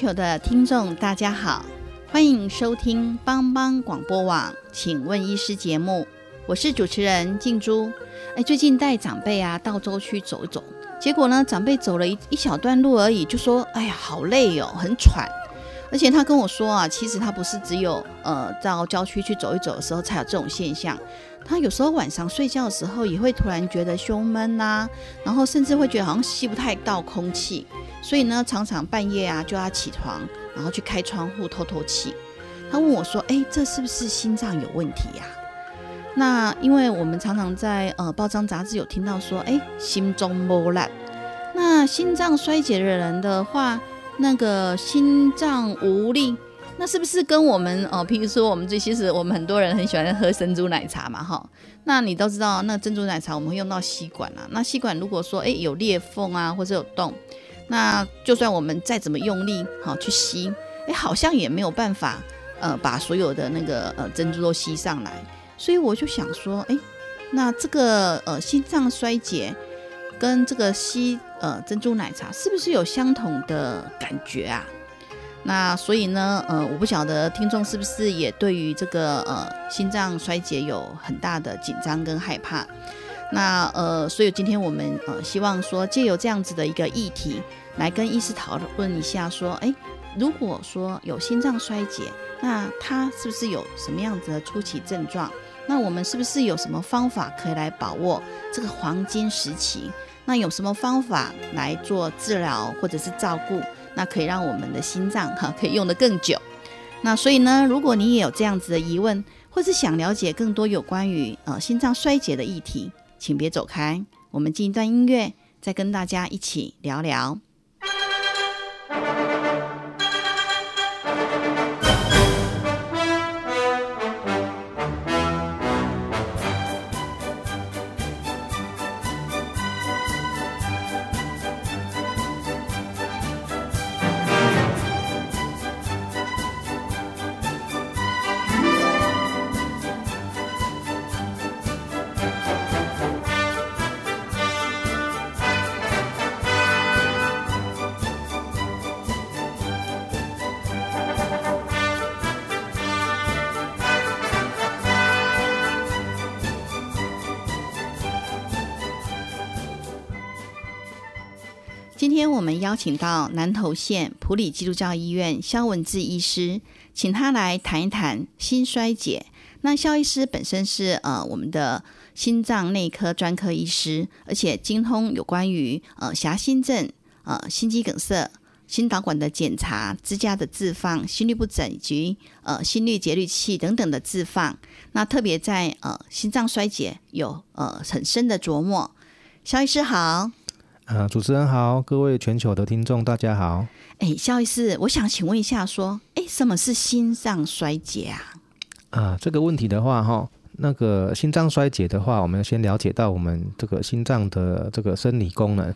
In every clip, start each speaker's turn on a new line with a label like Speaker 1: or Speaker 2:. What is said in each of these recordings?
Speaker 1: 球的听众，大家好，欢迎收听帮帮广播网，请问医师节目，我是主持人静珠。哎，最近带长辈啊到州区走一走，结果呢，长辈走了一一小段路而已，就说：“哎呀，好累哦，很喘。”而且他跟我说啊，其实他不是只有呃到郊区去走一走的时候才有这种现象。他有时候晚上睡觉的时候也会突然觉得胸闷呐，然后甚至会觉得好像吸不太到空气，所以呢，常常半夜啊就要起床，然后去开窗户透透气。他问我说：“哎，这是不是心脏有问题呀？”那因为我们常常在呃报章杂志有听到说：“哎，心中磨烂。”那心脏衰竭的人的话，那个心脏无力。那是不是跟我们哦？譬如说，我们这其实我们很多人很喜欢喝珍珠奶茶嘛，哈。那你都知道，那珍珠奶茶我们会用到吸管啊。那吸管如果说哎有裂缝啊，或者有洞，那就算我们再怎么用力好去吸，哎，好像也没有办法呃把所有的那个呃珍珠都吸上来。所以我就想说，哎，那这个呃心脏衰竭跟这个吸呃珍珠奶茶是不是有相同的感觉啊？那所以呢，呃，我不晓得听众是不是也对于这个呃心脏衰竭有很大的紧张跟害怕。那呃，所以今天我们呃希望说借由这样子的一个议题来跟医师讨论一下，说，哎，如果说有心脏衰竭，那它是不是有什么样子的初期症状？那我们是不是有什么方法可以来把握这个黄金时期？那有什么方法来做治疗或者是照顾？那可以让我们的心脏哈可以用得更久。那所以呢，如果你也有这样子的疑问，或是想了解更多有关于呃心脏衰竭的议题，请别走开，我们进一段音乐，再跟大家一起聊聊。邀请到南投县普里基督教医院肖文志医师，请他来谈一谈心衰竭。那肖医师本身是呃我们的心脏内科专科医师，而且精通有关于呃狭心症、呃心肌梗塞、心导管的检查、支架的置放、心律不整以及呃心率节律器等等的置放。那特别在呃心脏衰竭有呃很深的琢磨。肖医师好。
Speaker 2: 啊，主持人好，各位全球的听众大家好。
Speaker 1: 哎，肖医师，我想请问一下，说，哎，什么是心脏衰竭啊？
Speaker 2: 啊，这个问题的话，哈，那个心脏衰竭的话，我们要先了解到我们这个心脏的这个生理功能。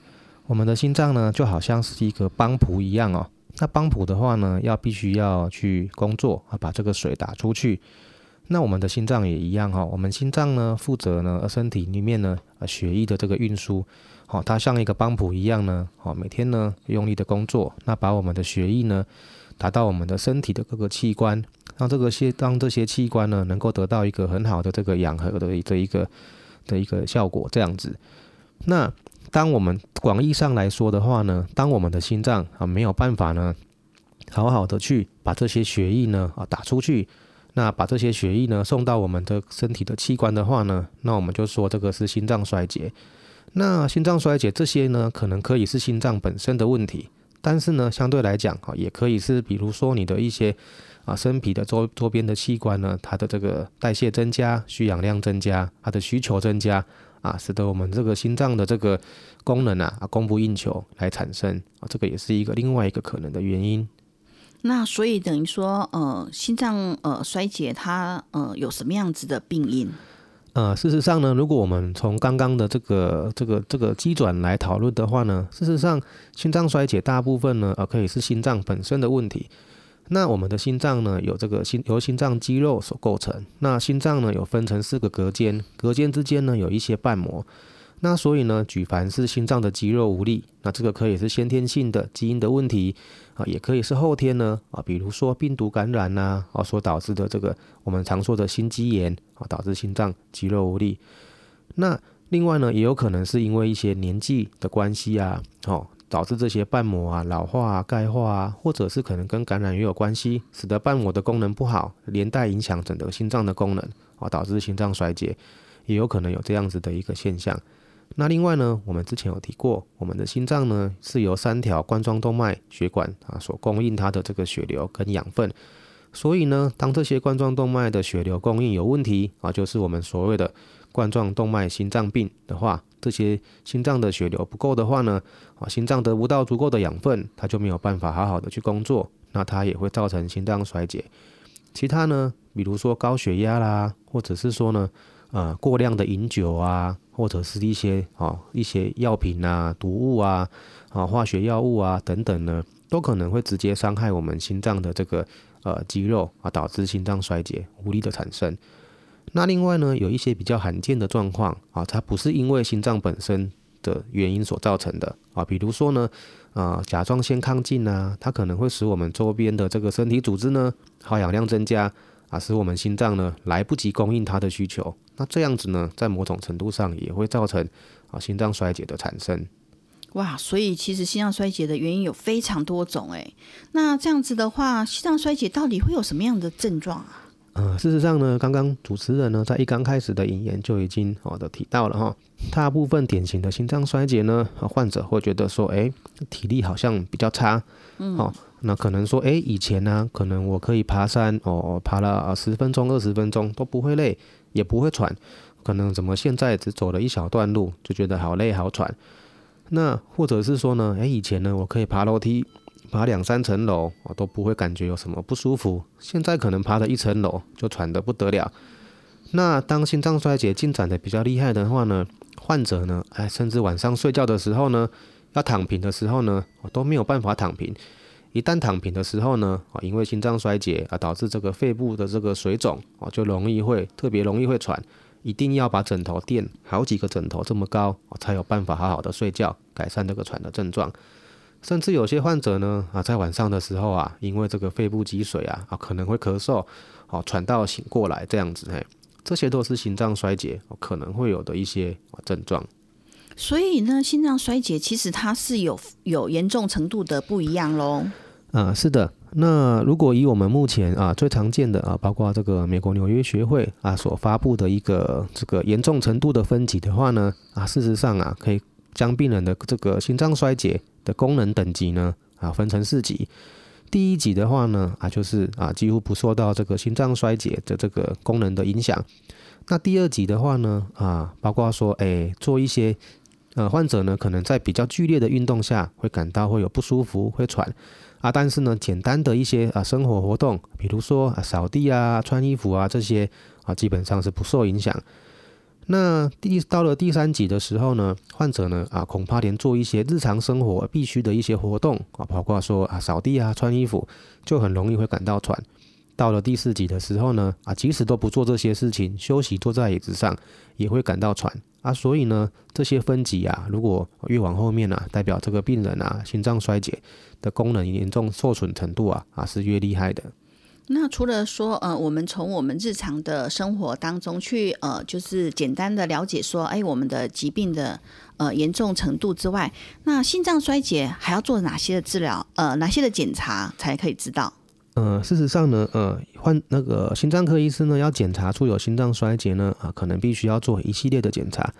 Speaker 2: 我们的心脏呢，就好像是一个帮浦一样哦。那帮浦的话呢，要必须要去工作啊，把这个水打出去。那我们的心脏也一样哈，我们心脏呢，负责呢身体里面呢血液的这个运输。好，它像一个帮浦一样呢，好，每天呢用力的工作，那把我们的血液呢打到我们的身体的各个器官，让这个些让这些器官呢能够得到一个很好的这个氧合的这一个的一个效果，这样子。那当我们广义上来说的话呢，当我们的心脏啊没有办法呢好好的去把这些血液呢啊打出去，那把这些血液呢送到我们的身体的器官的话呢，那我们就说这个是心脏衰竭。那心脏衰竭这些呢，可能可以是心脏本身的问题，但是呢，相对来讲哈，也可以是比如说你的一些啊身体的周周边的器官呢，它的这个代谢增加，需氧量增加，它的需求增加啊，使得我们这个心脏的这个功能啊啊供不应求来产生啊，这个也是一个另外一个可能的原因。
Speaker 1: 那所以等于说，呃，心脏呃衰竭它呃有什么样子的病因？
Speaker 2: 呃，事实上呢，如果我们从刚刚的这个这个这个基转来讨论的话呢，事实上心脏衰竭大部分呢，呃，可以是心脏本身的问题。那我们的心脏呢，有这个心由心脏肌肉所构成。那心脏呢，有分成四个隔间，隔间之间呢，有一些瓣膜。那所以呢，举凡是心脏的肌肉无力，那这个可以是先天性的基因的问题啊，也可以是后天呢啊，比如说病毒感染呐啊所导致的这个我们常说的心肌炎啊，导致心脏肌肉无力。那另外呢，也有可能是因为一些年纪的关系啊，哦，导致这些瓣膜啊老化、啊、钙化啊，或者是可能跟感染也有关系，使得瓣膜的功能不好，连带影响整个心脏的功能啊，导致心脏衰竭，也有可能有这样子的一个现象。那另外呢，我们之前有提过，我们的心脏呢是由三条冠状动脉血管啊所供应它的这个血流跟养分，所以呢，当这些冠状动脉的血流供应有问题啊，就是我们所谓的冠状动脉心脏病的话，这些心脏的血流不够的话呢，啊，心脏得不到足够的养分，它就没有办法好好的去工作，那它也会造成心脏衰竭。其他呢，比如说高血压啦，或者是说呢。呃，过量的饮酒啊，或者是一些啊一些药品啊、毒物啊、啊化学药物啊等等呢，都可能会直接伤害我们心脏的这个呃肌肉啊，导致心脏衰竭、无力的产生。那另外呢，有一些比较罕见的状况啊，它不是因为心脏本身的原因所造成的啊，比如说呢，啊甲状腺亢进啊，它可能会使我们周边的这个身体组织呢耗氧量增加。啊，使我们心脏呢来不及供应它的需求，那这样子呢，在某种程度上也会造成啊心脏衰竭的产生。
Speaker 1: 哇，所以其实心脏衰竭的原因有非常多种诶。那这样子的话，心脏衰竭到底会有什么样的症状啊？
Speaker 2: 呃，事实上呢，刚刚主持人呢在一刚开始的引言就已经好的提到了哈，大部分典型的心脏衰竭呢，患者会觉得说，哎，体力好像比较差，嗯，好。那可能说，哎，以前呢，可能我可以爬山，哦，爬了十分钟、二十分钟都不会累，也不会喘。可能怎么现在只走了一小段路就觉得好累好喘？那或者是说呢，哎，以前呢我可以爬楼梯，爬两三层楼，我都不会感觉有什么不舒服。现在可能爬了一层楼就喘得不得了。那当心脏衰竭进展的比较厉害的话呢，患者呢，哎，甚至晚上睡觉的时候呢，要躺平的时候呢，我都没有办法躺平。一旦躺平的时候呢，啊，因为心脏衰竭啊，导致这个肺部的这个水肿啊，就容易会特别容易会喘，一定要把枕头垫好几个枕头这么高，才有办法好好的睡觉，改善这个喘的症状。甚至有些患者呢，啊，在晚上的时候啊，因为这个肺部积水啊，啊，可能会咳嗽，哦，喘到醒过来这样子，嘿，这些都是心脏衰竭可能会有的一些症状。
Speaker 1: 所以呢，心脏衰竭其实它是有有严重程度的不一样喽。
Speaker 2: 啊，是的。那如果以我们目前啊最常见的啊，包括这个美国纽约学会啊所发布的一个这个严重程度的分级的话呢，啊，事实上啊，可以将病人的这个心脏衰竭的功能等级呢啊分成四级。第一级的话呢啊，就是啊几乎不受到这个心脏衰竭的这个功能的影响。那第二级的话呢啊，包括说哎做一些呃患者呢可能在比较剧烈的运动下会感到会有不舒服，会喘。啊，但是呢，简单的一些啊生活活动，比如说啊扫地啊、穿衣服啊这些啊，基本上是不受影响。那第到了第三级的时候呢，患者呢啊恐怕连做一些日常生活必须的一些活动啊，包括说啊扫地啊、穿衣服，就很容易会感到喘。到了第四级的时候呢，啊即使都不做这些事情，休息坐在椅子上也会感到喘。啊，所以呢，这些分级啊，如果越往后面啊，代表这个病人啊，心脏衰竭的功能严重受损程度啊，啊是越厉害的。
Speaker 1: 那除了说，呃，我们从我们日常的生活当中去，呃，就是简单的了解说，哎，我们的疾病的呃严重程度之外，那心脏衰竭还要做哪些的治疗？呃，哪些的检查才可以知道？
Speaker 2: 呃，事实上呢，呃，患那个心脏科医师呢，要检查出有心脏衰竭呢，啊，可能必须要做一系列的检查。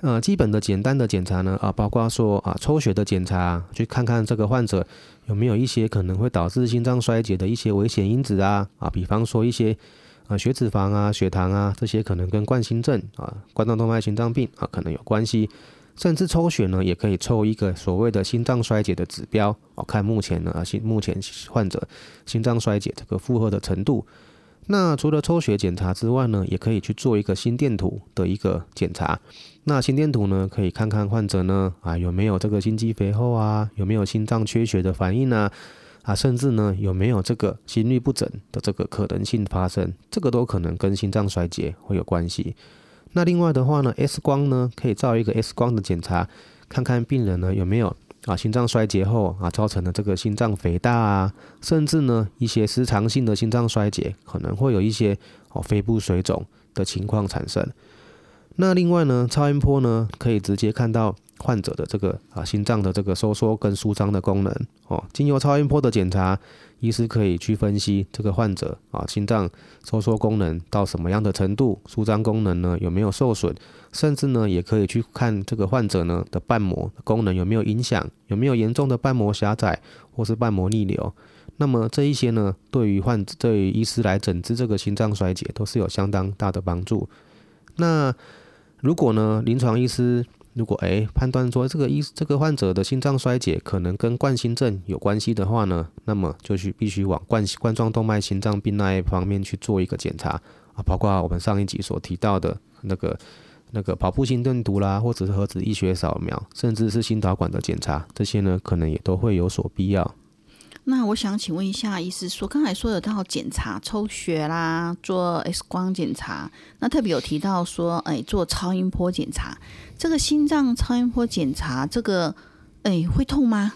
Speaker 2: 呃，基本的简单的检查呢，啊，包括说啊，抽血的检查，去看看这个患者有没有一些可能会导致心脏衰竭的一些危险因子啊，啊，比方说一些啊血脂肪啊、血糖啊这些可能跟冠心症啊、冠状动脉心脏病啊可能有关系，甚至抽血呢也可以抽一个所谓的心脏衰竭的指标，哦，看目前呢心目前患者心脏衰竭这个负荷的程度。那除了抽血检查之外呢，也可以去做一个心电图的一个检查。那心电图呢，可以看看患者呢啊有没有这个心肌肥厚啊，有没有心脏缺血的反应啊？啊，甚至呢有没有这个心律不整的这个可能性发生？这个都可能跟心脏衰竭会有关系。那另外的话呢，X 光呢可以照一个 X 光的检查，看看病人呢有没有。啊，心脏衰竭后啊，造成的这个心脏肥大啊，甚至呢一些失常性的心脏衰竭，可能会有一些哦肺部水肿的情况产生。那另外呢，超音波呢可以直接看到患者的这个啊心脏的这个收缩跟舒张的功能哦，经由超音波的检查。医师可以去分析这个患者啊，心脏收缩功能到什么样的程度，舒张功能呢有没有受损，甚至呢也可以去看这个患者呢的瓣膜功能有没有影响，有没有严重的瓣膜狭窄或是瓣膜逆流。那么这一些呢，对于患者对于医师来诊治这个心脏衰竭都是有相当大的帮助。那如果呢，临床医师如果诶判断说这个医这个患者的心脏衰竭可能跟冠心症有关系的话呢，那么就去必须往冠冠状动脉心脏病那一方面去做一个检查啊，包括我们上一集所提到的那个那个跑步心电图啦，或者是核子医学扫描，甚至是心导管的检查，这些呢可能也都会有所必要。
Speaker 1: 那我想请问一下，医师说刚才说有到检查抽血啦，做 X 光检查，那特别有提到说，哎，做超音波检查，这个心脏超音波检查，这个哎会痛吗？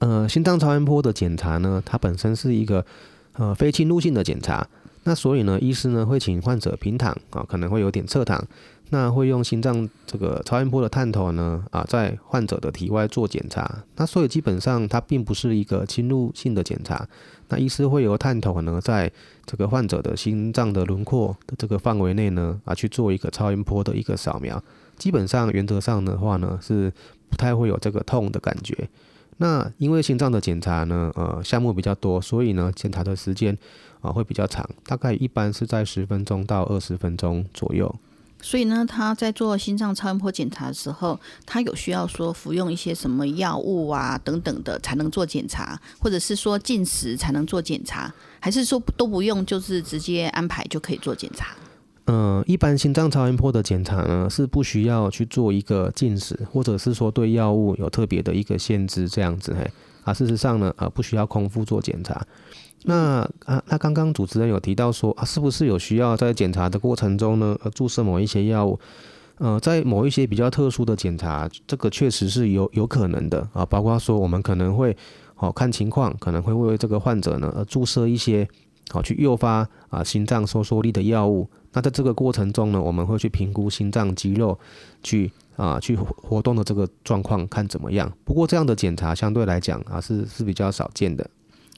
Speaker 2: 呃，心脏超音波的检查呢，它本身是一个呃非侵入性的检查，那所以呢，医师呢会请患者平躺啊，可能会有点侧躺。那会用心脏这个超音波的探头呢，啊，在患者的体外做检查。那所以基本上它并不是一个侵入性的检查。那医师会由探头呢，在这个患者的心脏的轮廓的这个范围内呢，啊，去做一个超音波的一个扫描。基本上原则上的话呢，是不太会有这个痛的感觉。那因为心脏的检查呢，呃，项目比较多，所以呢，检查的时间啊会比较长，大概一般是在十分钟到二十分钟左右。
Speaker 1: 所以呢，他在做心脏超音波检查的时候，他有需要说服用一些什么药物啊等等的才能做检查，或者是说进食才能做检查，还是说都不用，就是直接安排就可以做检查？
Speaker 2: 嗯，一般心脏超音波的检查呢，是不需要去做一个进食，或者是说对药物有特别的一个限制这样子嘿。啊，事实上呢，啊，不需要空腹做检查。那啊，那刚刚主持人有提到说啊，是不是有需要在检查的过程中呢，呃，注射某一些药物？呃，在某一些比较特殊的检查，这个确实是有有可能的啊，包括说我们可能会哦看情况，可能会为这个患者呢呃注射一些好去诱发啊心脏收缩力的药物。那在这个过程中呢，我们会去评估心脏肌肉去啊去活动的这个状况看怎么样。不过这样的检查相对来讲啊是是比较少见的。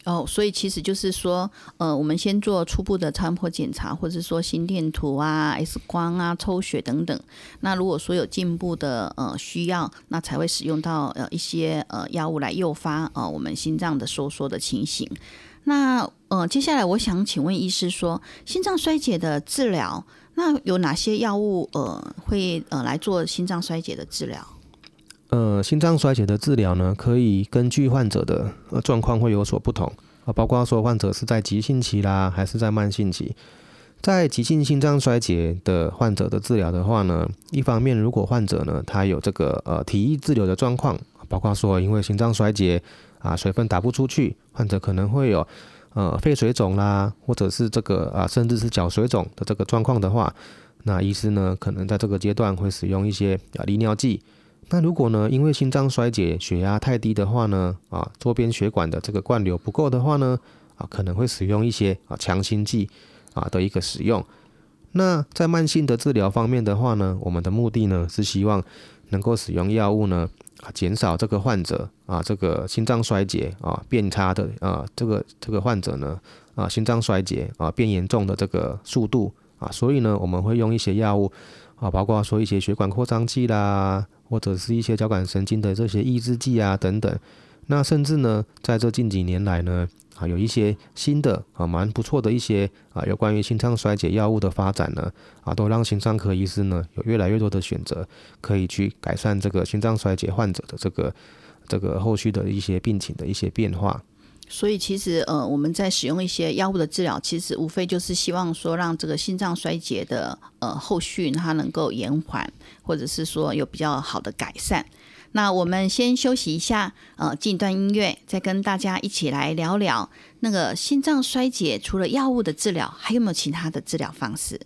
Speaker 1: 哦，所以其实就是说，呃，我们先做初步的超音波检查，或者说心电图啊、X 光啊、抽血等等。那如果说有进一步的呃需要，那才会使用到呃一些呃药物来诱发呃我们心脏的收缩的情形。那呃接下来我想请问医师说，心脏衰竭的治疗，那有哪些药物呃会呃来做心脏衰竭的治疗？
Speaker 2: 呃，心脏衰竭的治疗呢，可以根据患者的呃状况会有所不同啊，包括说患者是在急性期啦，还是在慢性期。在急性心脏衰竭的患者的治疗的话呢，一方面如果患者呢他有这个呃体液滞留的状况，包括说因为心脏衰竭啊水分打不出去，患者可能会有呃肺水肿啦，或者是这个啊甚至是脚水肿的这个状况的话，那医师呢可能在这个阶段会使用一些啊利尿剂。那如果呢，因为心脏衰竭，血压太低的话呢，啊，周边血管的这个灌流不够的话呢，啊，可能会使用一些啊强心剂啊的一个使用。那在慢性的治疗方面的话呢，我们的目的呢是希望能够使用药物呢，啊，减少这个患者啊这个心脏衰竭啊变差的啊这个这个患者呢啊心脏衰竭啊变严重的这个速度啊，所以呢，我们会用一些药物啊，包括说一些血管扩张剂啦，或者是一些交感神经的这些抑制剂啊等等。那甚至呢，在这近几年来呢，啊，有一些新的啊蛮不错的一些啊有关于心脏衰竭药物的发展呢，啊，都让心脏科医师呢有越来越多的选择，可以去改善这个心脏衰竭患者的这个这个后续的一些病情的一些变化。
Speaker 1: 所以其实呃，我们在使用一些药物的治疗，其实无非就是希望说让这个心脏衰竭的呃后续它能够延缓，或者是说有比较好的改善。那我们先休息一下，呃，进段音乐，再跟大家一起来聊聊那个心脏衰竭，除了药物的治疗，还有没有其他的治疗方式？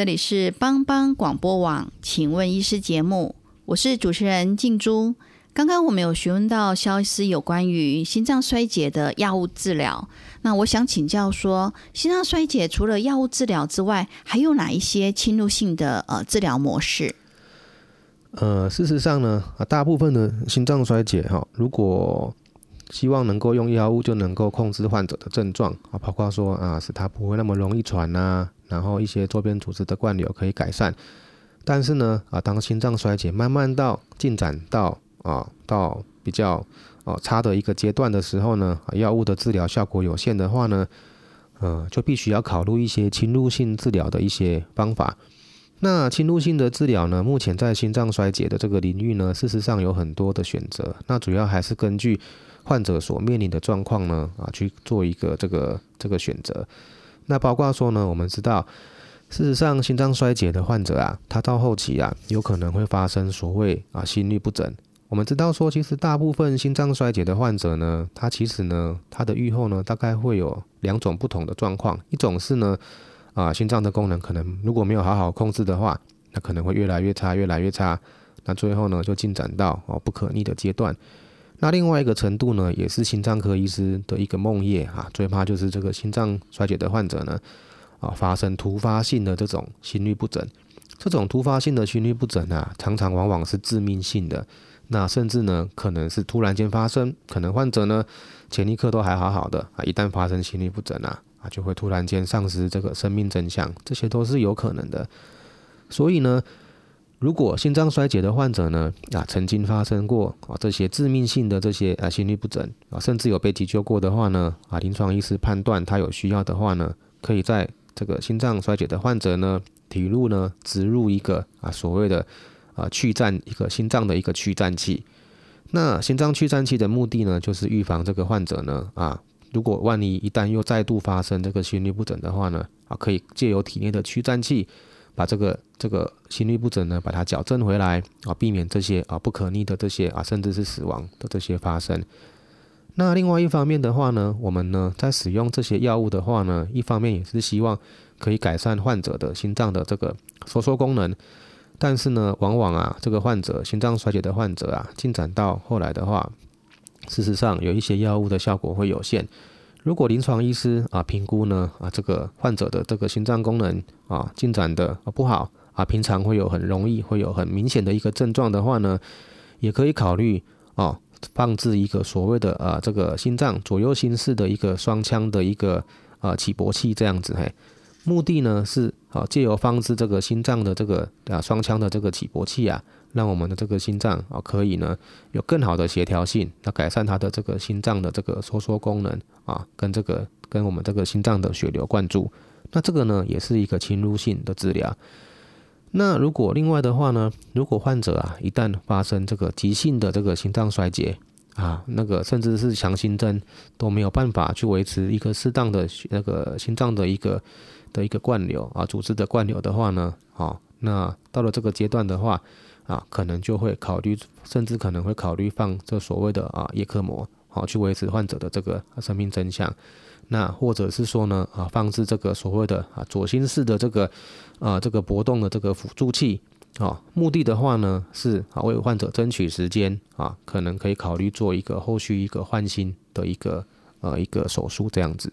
Speaker 1: 这里是帮帮广播网，请问医师节目，我是主持人静珠。刚刚我们有询问到肖医师有关于心脏衰竭的药物治疗，那我想请教说，心脏衰竭除了药物治疗之外，还有哪一些侵入性的呃治疗模式？
Speaker 2: 呃，事实上呢，啊，大部分的心脏衰竭哈，如果希望能够用药物就能够控制患者的症状啊，包括说啊，使他不会那么容易喘呐。然后一些周边组织的灌流可以改善，但是呢，啊，当心脏衰竭慢慢到进展到啊到比较哦差的一个阶段的时候呢，药物的治疗效果有限的话呢，呃，就必须要考虑一些侵入性治疗的一些方法。那侵入性的治疗呢，目前在心脏衰竭的这个领域呢，事实上有很多的选择。那主要还是根据患者所面临的状况呢，啊，去做一个这个这个选择。那包括说呢，我们知道，事实上，心脏衰竭的患者啊，他到后期啊，有可能会发生所谓啊心律不整。我们知道说，其实大部分心脏衰竭的患者呢，他其实呢，他的愈后呢，大概会有两种不同的状况。一种是呢，啊，心脏的功能可能如果没有好好控制的话，那可能会越来越差，越来越差。那最后呢，就进展到哦不可逆的阶段。那另外一个程度呢，也是心脏科医师的一个梦魇哈，最怕就是这个心脏衰竭的患者呢，啊，发生突发性的这种心律不整。这种突发性的心律不整啊，常常往往是致命性的。那甚至呢，可能是突然间发生，可能患者呢前一刻都还好好的啊，一旦发生心律不整啊，啊，就会突然间丧失这个生命真相，这些都是有可能的。所以呢。如果心脏衰竭的患者呢，啊，曾经发生过啊这些致命性的这些啊心律不整啊，甚至有被急救过的话呢，啊，临床医师判断他有需要的话呢，可以在这个心脏衰竭的患者呢体入呢植入一个啊所谓的啊去颤一个心脏的一个去颤器。那心脏去颤器的目的呢，就是预防这个患者呢啊，如果万一一旦又再度发生这个心律不整的话呢，啊，可以借由体内的去颤器。把这个这个心律不整呢，把它矫正回来啊，避免这些啊不可逆的这些啊，甚至是死亡的这些发生。那另外一方面的话呢，我们呢在使用这些药物的话呢，一方面也是希望可以改善患者的心脏的这个收缩功能。但是呢，往往啊，这个患者心脏衰竭的患者啊，进展到后来的话，事实上有一些药物的效果会有限。如果临床医师啊评估呢啊，这个患者的这个心脏功能啊进展的不好啊，平常会有很容易会有很明显的一个症状的话呢，也可以考虑哦放置一个所谓的啊这个心脏左右心室的一个双腔的一个啊起搏器这样子嘿。目的呢是啊，借由放置这个心脏的这个啊双腔的这个起搏器啊，让我们的这个心脏啊可以呢有更好的协调性，那改善它的这个心脏的这个收缩功能啊，跟这个跟我们这个心脏的血流灌注。那这个呢也是一个侵入性的治疗。那如果另外的话呢，如果患者啊一旦发生这个急性的这个心脏衰竭啊，那个甚至是强心针都没有办法去维持一个适当的那个心脏的一个。的一个灌流啊，组织的灌流的话呢，好，那到了这个阶段的话啊，可能就会考虑，甚至可能会考虑放这所谓的啊叶克膜，好去维持患者的这个生命真相。那或者是说呢啊，放置这个所谓的啊左心室的这个啊这个搏动的这个辅助器啊，目的的话呢是啊为患者争取时间啊，可能可以考虑做一个后续一个换心的一个呃一个手术这样子。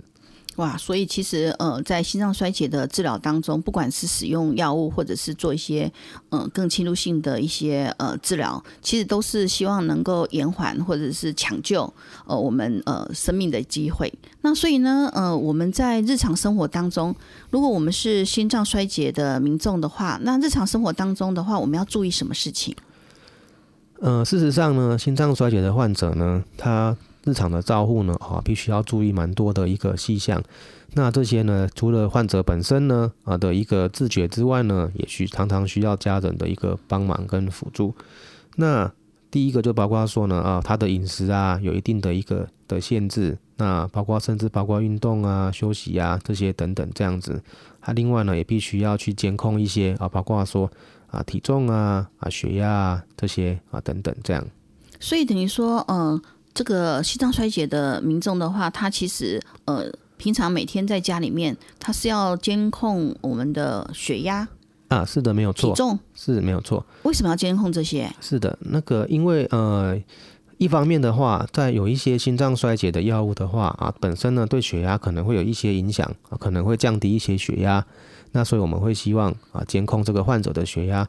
Speaker 1: 哇，所以其实呃，在心脏衰竭的治疗当中，不管是使用药物，或者是做一些呃更侵入性的一些呃治疗，其实都是希望能够延缓或者是抢救呃我们呃生命的机会。那所以呢，呃，我们在日常生活当中，如果我们是心脏衰竭的民众的话，那日常生活当中的话，我们要注意什么事情？
Speaker 2: 呃，事实上呢，心脏衰竭的患者呢，他日常的照护呢，啊，必须要注意蛮多的一个细项。那这些呢，除了患者本身呢，啊的一个自觉之外呢，也需常常需要家人的一个帮忙跟辅助。那第一个就包括说呢，啊，他的饮食啊，有一定的一个的限制。那包括甚至包括运动啊、休息啊这些等等这样子。他另外呢，也必须要去监控一些啊，包括说啊体重啊、啊血压啊这些啊等等这样。
Speaker 1: 所以等于说，嗯。这个心脏衰竭的民众的话，他其实呃，平常每天在家里面，他是要监控我们的血压
Speaker 2: 啊，是的，没有错，
Speaker 1: 体重
Speaker 2: 是没有错。
Speaker 1: 为什么要监控这些？
Speaker 2: 是的，那个因为呃，一方面的话，在有一些心脏衰竭的药物的话啊，本身呢对血压可能会有一些影响啊，可能会降低一些血压，那所以我们会希望啊监控这个患者的血压。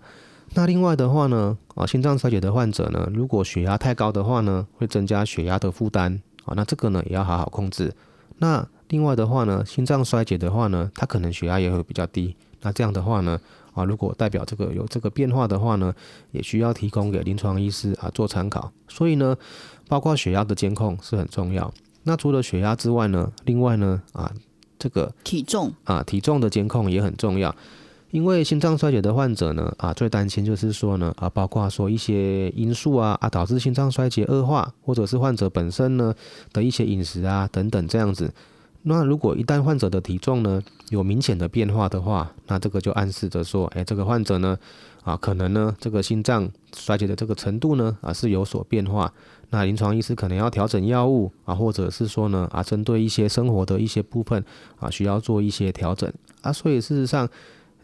Speaker 2: 那另外的话呢，啊，心脏衰竭的患者呢，如果血压太高的话呢，会增加血压的负担，啊，那这个呢也要好好控制。那另外的话呢，心脏衰竭的话呢，它可能血压也会比较低，那这样的话呢，啊，如果代表这个有这个变化的话呢，也需要提供给临床医师啊做参考。所以呢，包括血压的监控是很重要。那除了血压之外呢，另外呢，啊，这个
Speaker 1: 体重
Speaker 2: 啊，体重的监控也很重要。因为心脏衰竭的患者呢，啊，最担心就是说呢，啊，包括说一些因素啊，啊，导致心脏衰竭恶化，或者是患者本身呢的一些饮食啊等等这样子。那如果一旦患者的体重呢有明显的变化的话，那这个就暗示着说，哎，这个患者呢，啊，可能呢这个心脏衰竭的这个程度呢，啊，是有所变化。那临床医师可能要调整药物啊，或者是说呢，啊，针对一些生活的一些部分啊，需要做一些调整啊。所以事实上。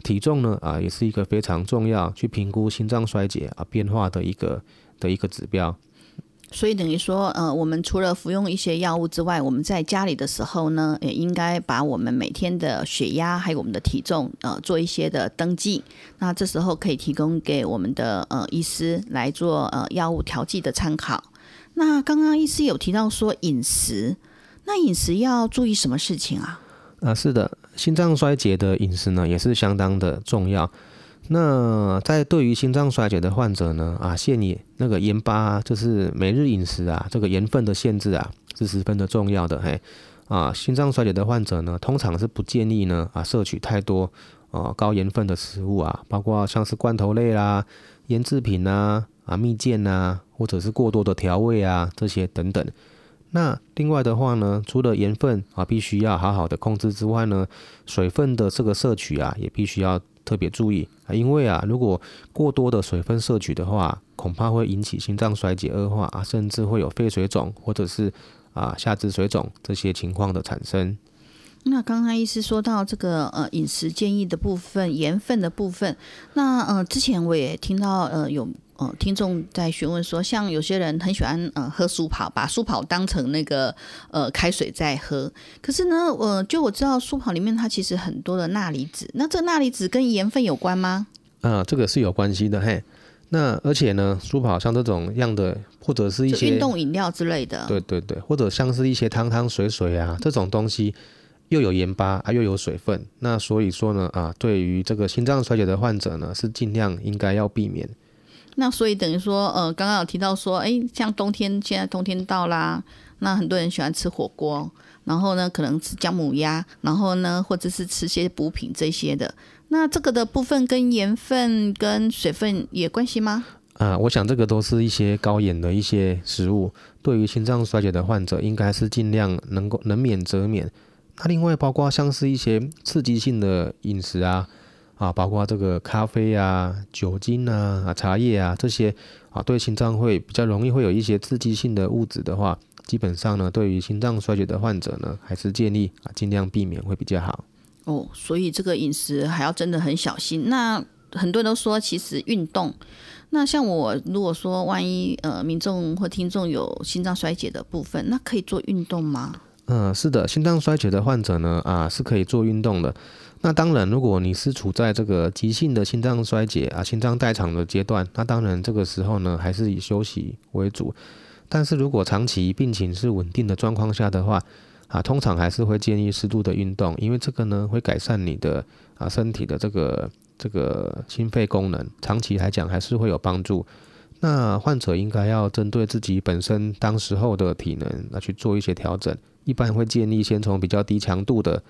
Speaker 2: 体重呢啊，也是一个非常重要去评估心脏衰竭啊变化的一个的一个指标。
Speaker 1: 所以等于说，呃，我们除了服用一些药物之外，我们在家里的时候呢，也应该把我们每天的血压还有我们的体重呃做一些的登记。那这时候可以提供给我们的呃医师来做呃药物调剂的参考。那刚刚医师有提到说饮食，那饮食要注意什么事情啊？
Speaker 2: 啊，是的。心脏衰竭的饮食呢，也是相当的重要。那在对于心脏衰竭的患者呢，啊，限盐那个盐巴就是每日饮食啊，这个盐分的限制啊，是十分的重要的。嘿，啊，心脏衰竭的患者呢，通常是不建议呢，啊，摄取太多啊高盐分的食物啊，包括像是罐头类啦、腌制品啊、啊蜜饯啊，或者是过多的调味啊这些等等。那另外的话呢，除了盐分啊必须要好好的控制之外呢，水分的这个摄取啊也必须要特别注意啊，因为啊，如果过多的水分摄取的话，恐怕会引起心脏衰竭恶化啊，甚至会有肺水肿或者是啊下肢水肿这些情况的产生。
Speaker 1: 那刚才医师说到这个呃饮食建议的部分，盐分的部分，那呃之前我也听到呃有呃听众在询问说，像有些人很喜欢呃喝苏跑，把苏跑当成那个呃开水在喝，可是呢，呃就我知道苏跑里面它其实很多的钠离子，那这个钠离子跟盐分有关吗？
Speaker 2: 啊，这个是有关系的嘿。那而且呢，苏跑像这种样的，或者是一些
Speaker 1: 运动饮料之类的，
Speaker 2: 对对对，或者像是一些汤汤水水啊这种东西。又有盐巴啊，又有水分，那所以说呢，啊，对于这个心脏衰竭的患者呢，是尽量应该要避免。
Speaker 1: 那所以等于说，呃，刚刚有提到说，哎，像冬天，现在冬天到啦，那很多人喜欢吃火锅，然后呢，可能吃姜母鸭，然后呢，或者是吃些补品这些的。那这个的部分跟盐分跟水分也关系吗？
Speaker 2: 啊，我想这个都是一些高盐的一些食物，对于心脏衰竭的患者，应该是尽量能够能免则免。那另外包括像是一些刺激性的饮食啊，啊，包括这个咖啡啊、酒精啊、啊茶叶啊这些啊，对心脏会比较容易会有一些刺激性的物质的话，基本上呢，对于心脏衰竭的患者呢，还是建议啊尽量避免会比较好。
Speaker 1: 哦，所以这个饮食还要真的很小心。那很多人都说，其实运动，那像我如果说万一呃民众或听众有心脏衰竭的部分，那可以做运动吗？
Speaker 2: 嗯，是的，心脏衰竭的患者呢，啊，是可以做运动的。那当然，如果你是处在这个急性的心脏衰竭啊，心脏代偿的阶段，那当然这个时候呢，还是以休息为主。但是如果长期病情是稳定的状况下的话，啊，通常还是会建议适度的运动，因为这个呢，会改善你的啊身体的这个这个心肺功能，长期来讲还是会有帮助。那患者应该要针对自己本身当时候的体能，来去做一些调整。一般会建议先从比较低强度的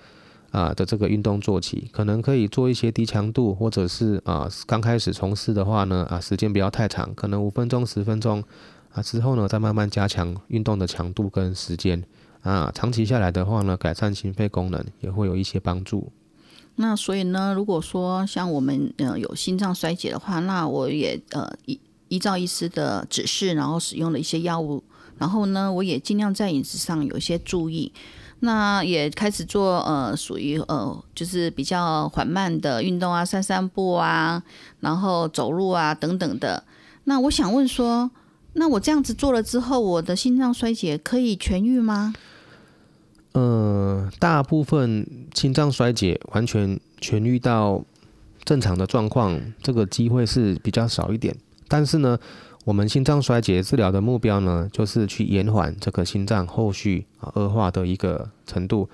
Speaker 2: 啊的这个运动做起，可能可以做一些低强度，或者是啊刚开始从事的话呢啊时间不要太长，可能五分钟十分钟啊之后呢再慢慢加强运动的强度跟时间啊长期下来的话呢改善心肺功能也会有一些帮助。
Speaker 1: 那所以呢如果说像我们呃有心脏衰竭的话，那我也呃依依照医师的指示，然后使用了一些药物。然后呢，我也尽量在饮食上有一些注意，那也开始做呃，属于呃，就是比较缓慢的运动啊，散散步啊，然后走路啊等等的。那我想问说，那我这样子做了之后，我的心脏衰竭可以痊愈吗？
Speaker 2: 呃，大部分心脏衰竭完全痊愈到正常的状况，这个机会是比较少一点，但是呢。我们心脏衰竭治疗的目标呢，就是去延缓这个心脏后续啊恶化的一个程度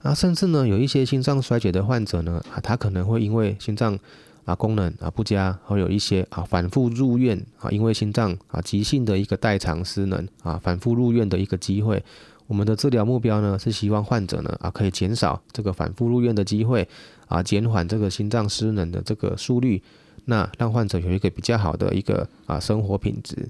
Speaker 2: 啊，甚至呢有一些心脏衰竭的患者呢啊，他可能会因为心脏啊功能啊不佳，会有一些啊反复入院啊，因为心脏啊急性的一个代偿失能啊，反复入院的一个机会。我们的治疗目标呢，是希望患者呢啊可以减少这个反复入院的机会啊，减缓这个心脏失能的这个速率。那让患者有一个比较好的一个啊生活品质。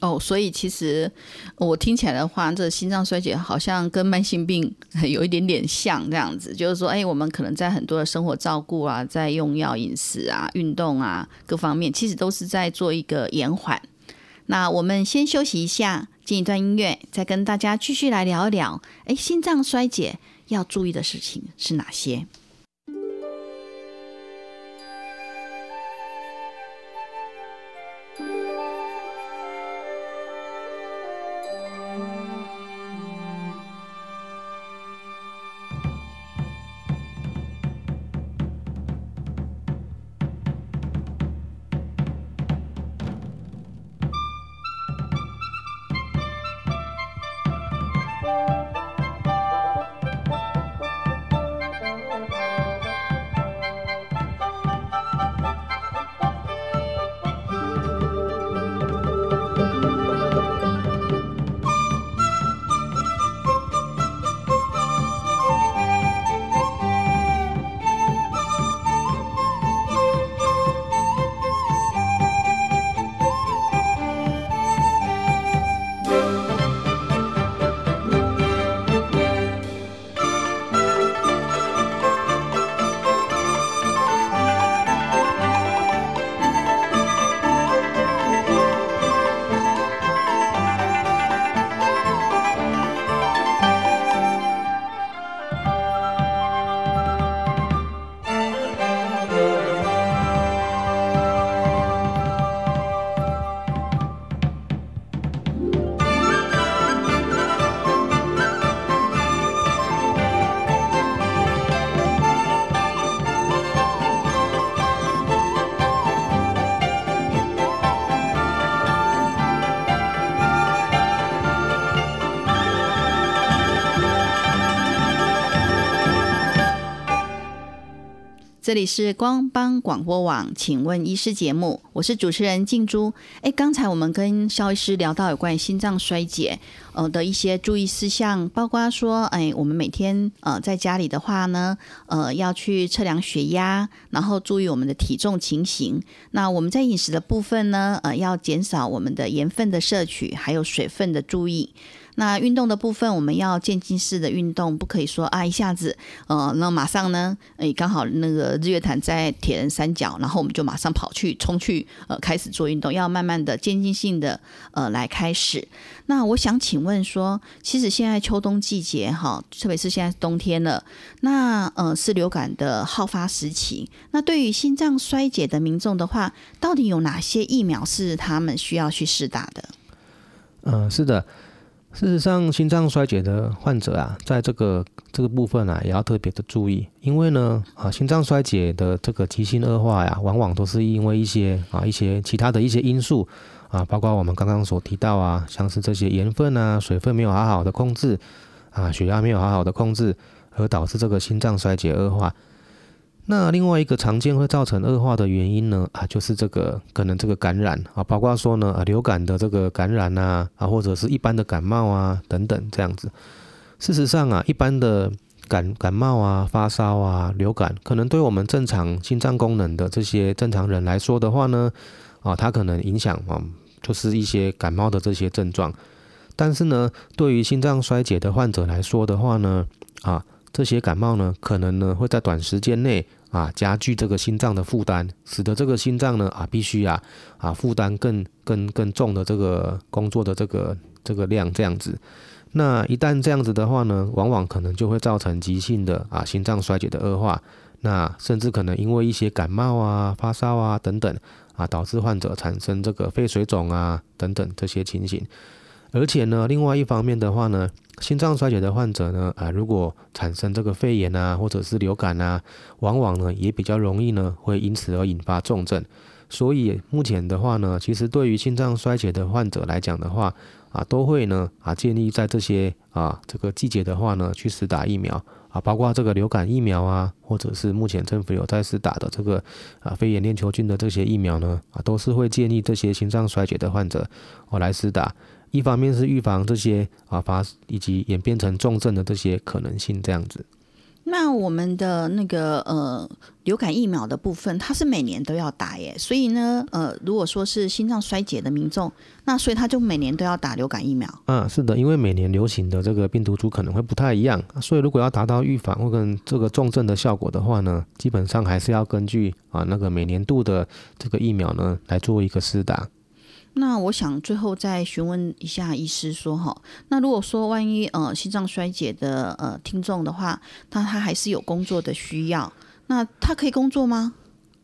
Speaker 1: 哦，所以其实我听起来的话，这心脏衰竭好像跟慢性病有一点点像，这样子，就是说，哎，我们可能在很多的生活照顾啊，在用药、饮食啊、运动啊各方面，其实都是在做一个延缓。那我们先休息一下，进一段音乐，再跟大家继续来聊一聊，哎，心脏衰竭要注意的事情是哪些？这里是光帮广播网，请问医师节目，我是主持人静珠。哎，刚才我们跟肖医师聊到有关于心脏衰竭呃的一些注意事项，包括说，哎，我们每天呃在家里的话呢，呃要去测量血压，然后注意我们的体重情形。那我们在饮食的部分呢，呃要减少我们的盐分的摄取，还有水分的注意。那运动的部分，我们要渐进式的运动，不可以说啊一下子，呃，那马上呢，诶，刚好那个日月潭在铁人三角，然后我们就马上跑去冲去，呃，开始做运动，要慢慢的渐进性的呃来开始。那我想请问说，其实现在秋冬季节哈，特别是现在冬天了，那呃是流感的好发时期。那对于心脏衰竭的民众的话，到底有哪些疫苗是他们需要去试打的？
Speaker 2: 嗯，是的。事实上，心脏衰竭的患者啊，在这个这个部分啊，也要特别的注意，因为呢，啊，心脏衰竭的这个急性恶化呀，往往都是因为一些啊一些其他的一些因素啊，包括我们刚刚所提到啊，像是这些盐分啊、水分没有好好的控制啊，血压没有好好的控制，而导致这个心脏衰竭恶化。那另外一个常见会造成恶化的原因呢，啊，就是这个可能这个感染啊，包括说呢，啊，流感的这个感染呐，啊，或者是一般的感冒啊等等这样子。事实上啊，一般的感感冒啊、发烧啊、流感，可能对我们正常心脏功能的这些正常人来说的话呢，啊，它可能影响啊，就是一些感冒的这些症状。但是呢，对于心脏衰竭的患者来说的话呢，啊，这些感冒呢，可能呢会在短时间内。啊，加剧这个心脏的负担，使得这个心脏呢啊，必须啊啊负担更更更重的这个工作的这个这个量这样子。那一旦这样子的话呢，往往可能就会造成急性的啊心脏衰竭的恶化。那甚至可能因为一些感冒啊、发烧啊等等啊，导致患者产生这个肺水肿啊等等这些情形。而且呢，另外一方面的话呢，心脏衰竭的患者呢，啊，如果产生这个肺炎啊，或者是流感啊，往往呢也比较容易呢，会因此而引发重症。所以目前的话呢，其实对于心脏衰竭的患者来讲的话，啊，都会呢，啊，建议在这些啊这个季节的话呢，去施打疫苗啊，包括这个流感疫苗啊，或者是目前政府有在施打的这个啊肺炎链球菌的这些疫苗呢，啊，都是会建议这些心脏衰竭的患者哦来施打。一方面是预防这些啊发以及演变成重症的这些可能性，这样子。
Speaker 1: 那我们的那个呃流感疫苗的部分，它是每年都要打耶，所以呢，呃，如果说是心脏衰竭的民众，那所以他就每年都要打流感疫苗。
Speaker 2: 嗯，是的，因为每年流行的这个病毒株可能会不太一样，所以如果要达到预防或跟这个重症的效果的话呢，基本上还是要根据啊那个每年度的这个疫苗呢来做一个试打。
Speaker 1: 那我想最后再询问一下医师说哈，那如果说万一呃心脏衰竭的呃听众的话，那他还是有工作的需要，那他可以工作吗？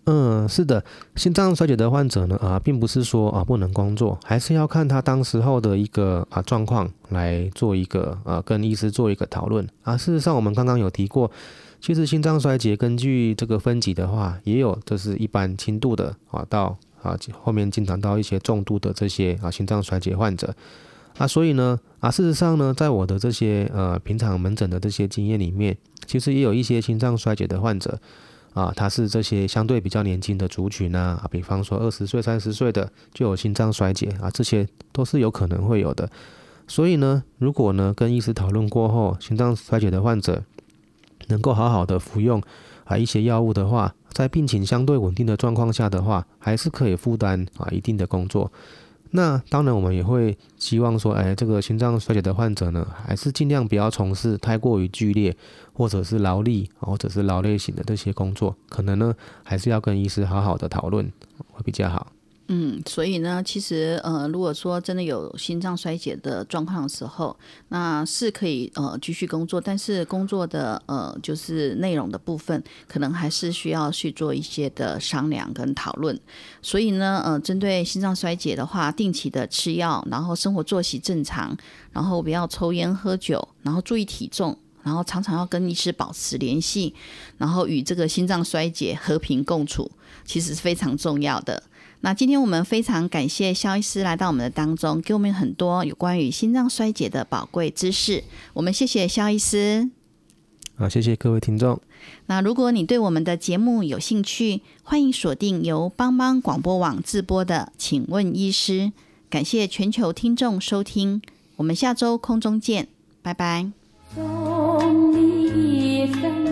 Speaker 2: 嗯，是的，心脏衰竭的患者呢啊，并不是说啊不能工作，还是要看他当时候的一个啊状况来做一个呃跟医师做一个讨论啊。事实上，我们刚刚有提过，其实心脏衰竭根据这个分级的话，也有这是一般轻度的啊到。啊，后面经常到一些重度的这些啊心脏衰竭患者啊，所以呢啊，事实上呢，在我的这些呃平常门诊的这些经验里面，其实也有一些心脏衰竭的患者啊，他是这些相对比较年轻的族群啊，比方说二十岁、三十岁的就有心脏衰竭啊，这些都是有可能会有的。所以呢，如果呢跟医师讨论过后，心脏衰竭的患者能够好好的服用啊一些药物的话。在病情相对稳定的状况下的话，还是可以负担啊一定的工作。那当然，我们也会希望说，哎，这个心脏衰竭的患者呢，还是尽量不要从事太过于剧烈或者是劳力或者是劳累型的这些工作。可能呢，还是要跟医师好好的讨论会比较好。
Speaker 1: 嗯，所以呢，其实呃，如果说真的有心脏衰竭的状况的时候，那是可以呃继续工作，但是工作的呃就是内容的部分，可能还是需要去做一些的商量跟讨论。所以呢，呃，针对心脏衰竭的话，定期的吃药，然后生活作息正常，然后不要抽烟喝酒，然后注意体重，然后常常要跟医师保持联系，然后与这个心脏衰竭和平共处，其实是非常重要的。那今天我们非常感谢肖医师来到我们的当中，给我们很多有关于心脏衰竭的宝贵知识。我们谢谢肖医师。
Speaker 2: 好，谢谢各位听众。
Speaker 1: 那如果你对我们的节目有兴趣，欢迎锁定由帮帮广播网直播的《请问医师》。感谢全球听众收听，我们下周空中见，拜拜。
Speaker 3: 送你一份